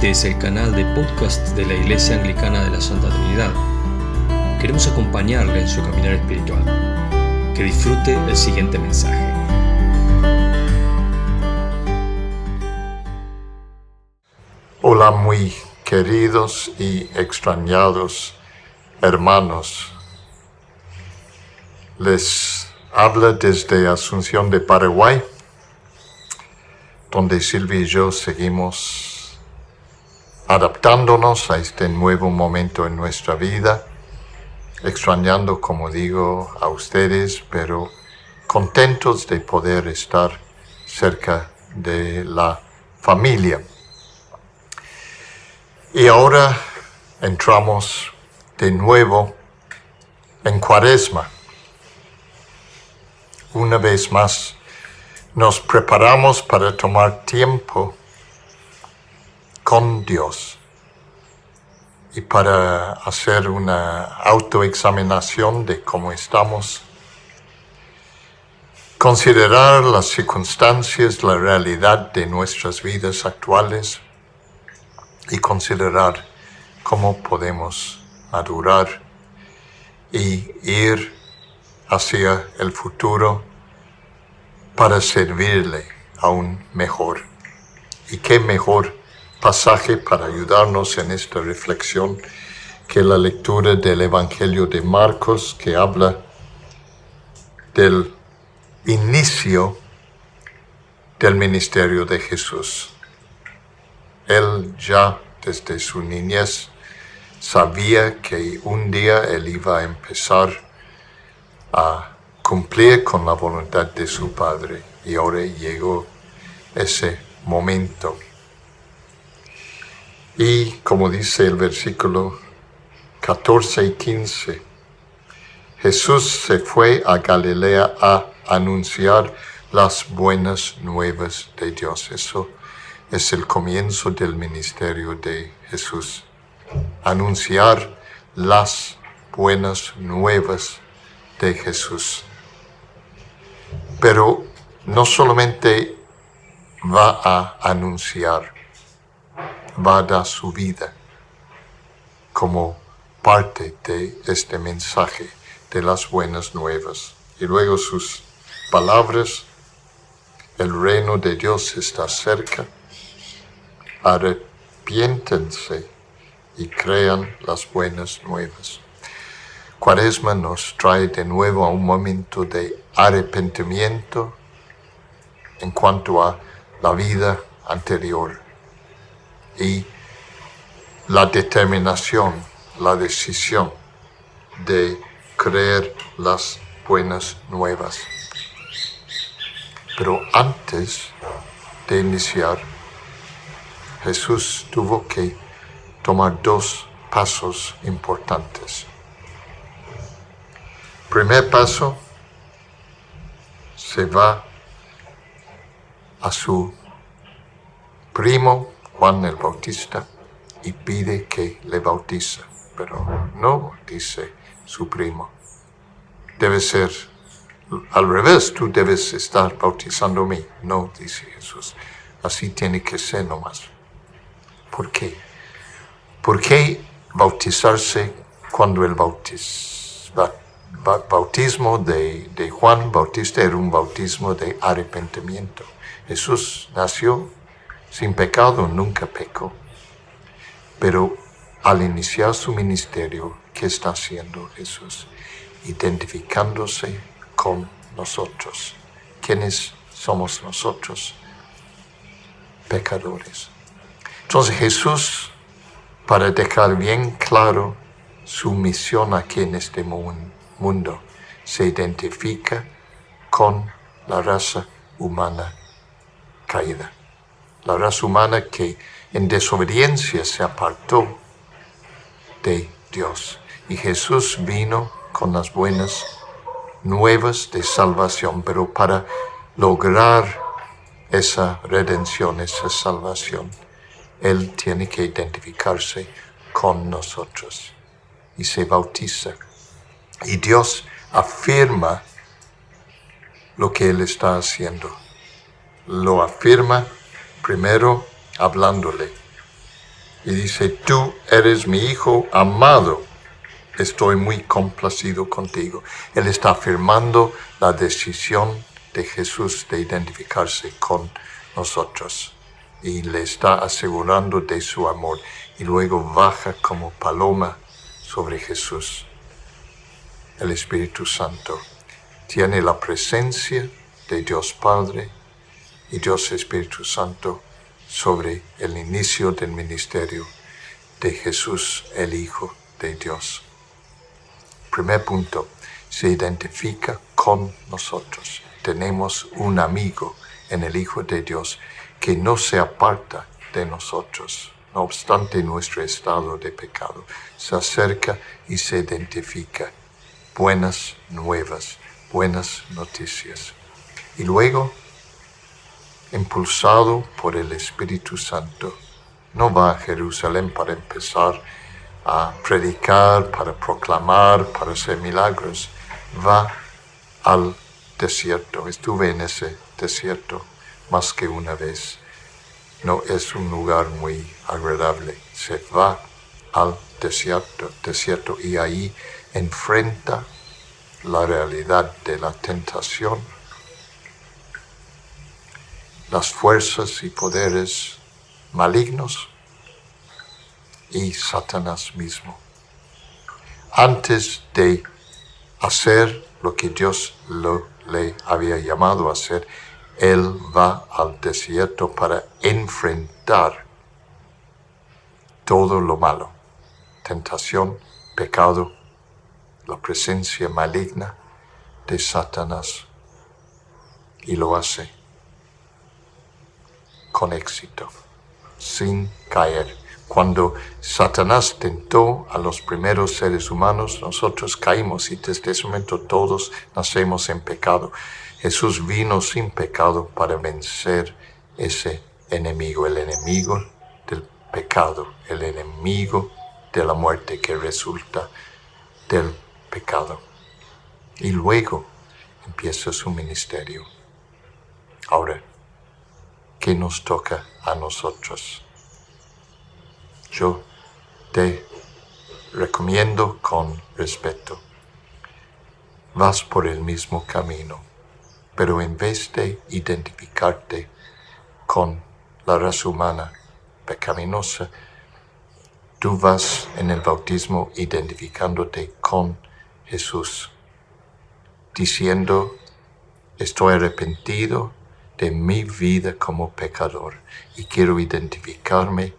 Este es el canal de podcast de la Iglesia Anglicana de la Santa Trinidad. Queremos acompañarle en su caminar espiritual. Que disfrute el siguiente mensaje. Hola muy queridos y extrañados hermanos. Les habla desde Asunción de Paraguay, donde Silvia y yo seguimos adaptándonos a este nuevo momento en nuestra vida, extrañando, como digo, a ustedes, pero contentos de poder estar cerca de la familia. Y ahora entramos de nuevo en cuaresma. Una vez más, nos preparamos para tomar tiempo con Dios y para hacer una autoexaminación de cómo estamos, considerar las circunstancias, la realidad de nuestras vidas actuales y considerar cómo podemos madurar y ir hacia el futuro para servirle aún mejor. Y qué mejor pasaje para ayudarnos en esta reflexión que la lectura del Evangelio de Marcos que habla del inicio del ministerio de Jesús. Él ya desde su niñez sabía que un día él iba a empezar a cumplir con la voluntad de su Padre y ahora llegó ese momento. Y como dice el versículo 14 y 15, Jesús se fue a Galilea a anunciar las buenas nuevas de Dios. Eso es el comienzo del ministerio de Jesús. Anunciar las buenas nuevas de Jesús. Pero no solamente va a anunciar, va a dar su vida como parte de este mensaje de las buenas nuevas. Y luego sus palabras, el reino de Dios está cerca arrepiéntense y crean las buenas nuevas. Cuaresma nos trae de nuevo a un momento de arrepentimiento en cuanto a la vida anterior y la determinación, la decisión de creer las buenas nuevas. Pero antes de iniciar Jesús tuvo que tomar dos pasos importantes. Primer paso, se va a su primo Juan el Bautista y pide que le bautice, pero no dice su primo. Debe ser al revés, tú debes estar bautizando a mí, no dice Jesús. Así tiene que ser nomás. ¿Por qué? ¿Por qué bautizarse cuando el bautismo de, de Juan Bautista era un bautismo de arrepentimiento? Jesús nació sin pecado, nunca pecó. Pero al iniciar su ministerio, ¿qué está haciendo Jesús? Identificándose con nosotros. ¿Quiénes somos nosotros? Pecadores. Entonces Jesús, para dejar bien claro su misión aquí en este mundo, se identifica con la raza humana caída. La raza humana que en desobediencia se apartó de Dios. Y Jesús vino con las buenas nuevas de salvación, pero para lograr esa redención, esa salvación, él tiene que identificarse con nosotros y se bautiza. Y Dios afirma lo que Él está haciendo. Lo afirma primero hablándole y dice, tú eres mi hijo amado, estoy muy complacido contigo. Él está afirmando la decisión de Jesús de identificarse con nosotros y le está asegurando de su amor y luego baja como paloma sobre Jesús. El Espíritu Santo tiene la presencia de Dios Padre y Dios Espíritu Santo sobre el inicio del ministerio de Jesús el Hijo de Dios. Primer punto, se identifica con nosotros. Tenemos un amigo en el Hijo de Dios que no se aparta de nosotros, no obstante nuestro estado de pecado. Se acerca y se identifica. Buenas nuevas, buenas noticias. Y luego, impulsado por el Espíritu Santo, no va a Jerusalén para empezar a predicar, para proclamar, para hacer milagros. Va al desierto. Estuve en ese desierto más que una vez. No es un lugar muy agradable. Se va al desierto, desierto y ahí enfrenta la realidad de la tentación, las fuerzas y poderes malignos y Satanás mismo. Antes de hacer lo que Dios le había llamado a hacer, Él va al desierto para enfrentar todo lo malo, tentación, pecado, la presencia maligna de Satanás. Y lo hace con éxito, sin caer. Cuando Satanás tentó a los primeros seres humanos, nosotros caímos y desde ese momento todos nacemos en pecado. Jesús vino sin pecado para vencer ese enemigo, el enemigo del pecado, el enemigo de la muerte que resulta del pecado. Y luego empieza su ministerio. Ahora, ¿qué nos toca a nosotros? yo te recomiendo con respeto. Vas por el mismo camino, pero en vez de identificarte con la raza humana pecaminosa, tú vas en el bautismo identificándote con Jesús, diciendo, estoy arrepentido de mi vida como pecador y quiero identificarme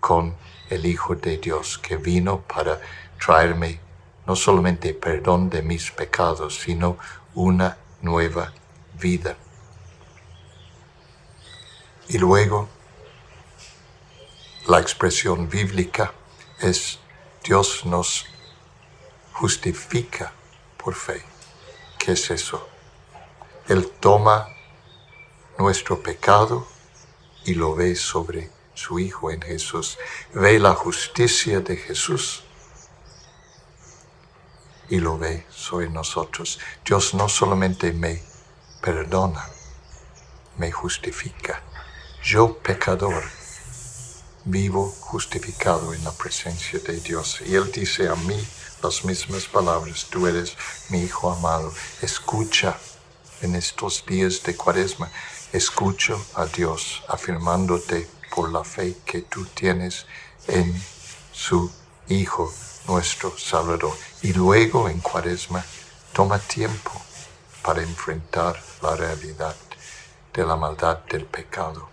con el Hijo de Dios que vino para traerme no solamente perdón de mis pecados, sino una nueva vida. Y luego, la expresión bíblica es Dios nos justifica por fe. ¿Qué es eso? Él toma nuestro pecado y lo ve sobre su Hijo en Jesús, ve la justicia de Jesús y lo ve sobre nosotros. Dios no solamente me perdona, me justifica. Yo, pecador, vivo justificado en la presencia de Dios. Y Él dice a mí las mismas palabras, tú eres mi Hijo amado. Escucha en estos días de cuaresma, escucho a Dios afirmándote por la fe que tú tienes en su Hijo, nuestro Salvador. Y luego en Cuaresma, toma tiempo para enfrentar la realidad de la maldad del pecado.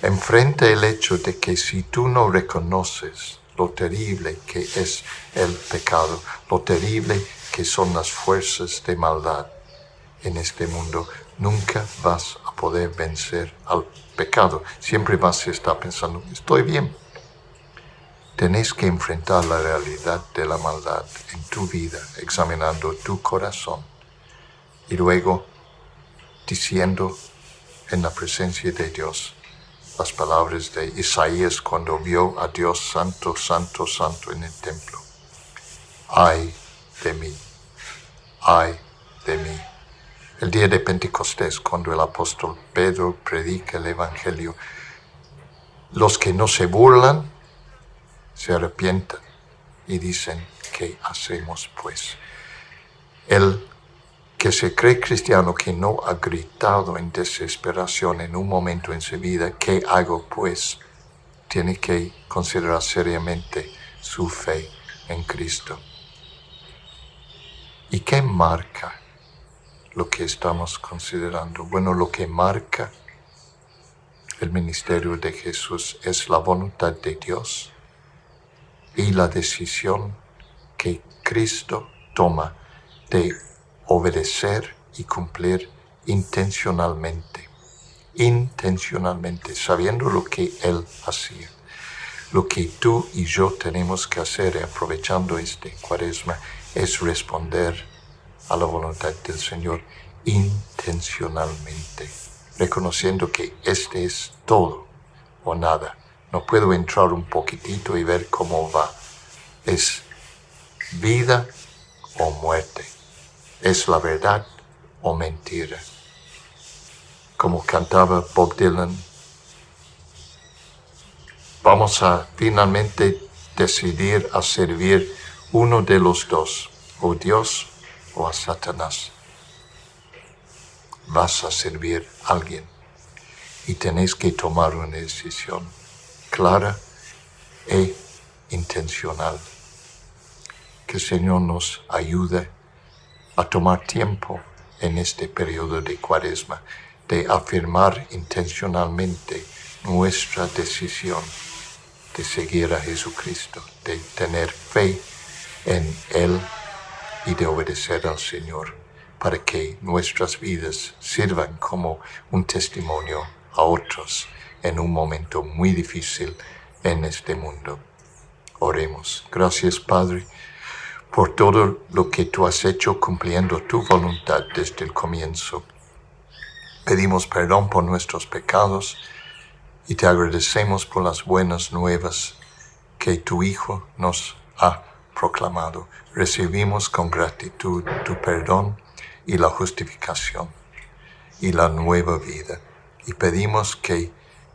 Enfrenta el hecho de que si tú no reconoces lo terrible que es el pecado, lo terrible que son las fuerzas de maldad en este mundo, nunca vas a poder vencer al pecado. Siempre vas a estar pensando, estoy bien. Tenéis que enfrentar la realidad de la maldad en tu vida, examinando tu corazón y luego diciendo en la presencia de Dios las palabras de Isaías cuando vio a Dios santo, santo, santo en el templo. Ay de mí, ay de mí el día de Pentecostés, cuando el apóstol Pedro predica el Evangelio, los que no se burlan se arrepientan y dicen, ¿qué hacemos pues? El que se cree cristiano que no ha gritado en desesperación en un momento en su vida, ¿qué hago pues? Tiene que considerar seriamente su fe en Cristo. ¿Y qué marca lo que estamos considerando? Bueno, lo que marca el ministerio de Jesús es la voluntad de Dios y la decisión que Cristo toma de obedecer y cumplir intencionalmente, intencionalmente, sabiendo lo que Él hacía. Lo que tú y yo tenemos que hacer, aprovechando este cuaresma, es responder a la voluntad del Señor intencionalmente reconociendo que este es todo o nada. No puedo entrar un poquitito y ver cómo va. Es vida o muerte. Es la verdad o mentira. Como cantaba Bob Dylan, vamos a finalmente decidir a servir uno de los dos, o Dios o a Satanás vas a servir a alguien y tenéis que tomar una decisión clara e intencional. Que el Señor nos ayude a tomar tiempo en este periodo de cuaresma de afirmar intencionalmente nuestra decisión de seguir a Jesucristo, de tener fe en Él y de obedecer al Señor para que nuestras vidas sirvan como un testimonio a otros en un momento muy difícil en este mundo. Oremos. Gracias Padre por todo lo que tú has hecho cumpliendo tu voluntad desde el comienzo. Pedimos perdón por nuestros pecados y te agradecemos por las buenas nuevas que tu Hijo nos ha proclamado. Recibimos con gratitud tu perdón y la justificación y la nueva vida. Y pedimos que,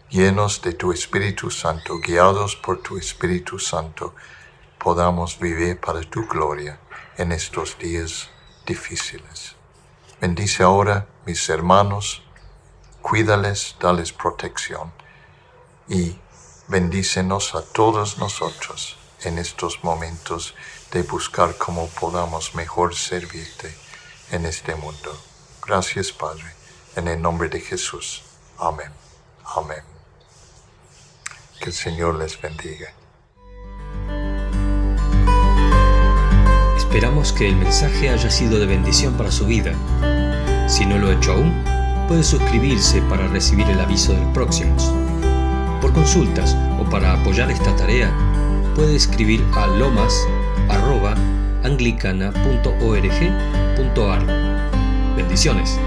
llenos de tu Espíritu Santo, guiados por tu Espíritu Santo, podamos vivir para tu gloria en estos días difíciles. Bendice ahora mis hermanos, cuídales, dales protección y bendícenos a todos nosotros en estos momentos de buscar cómo podamos mejor servirte en este mundo. Gracias Padre, en el nombre de Jesús. Amén. Amén. Que el Señor les bendiga. Esperamos que el mensaje haya sido de bendición para su vida. Si no lo ha hecho aún, puede suscribirse para recibir el aviso del próximo. Por consultas o para apoyar esta tarea, puede escribir a lomas.anglicana.org Bendiciones.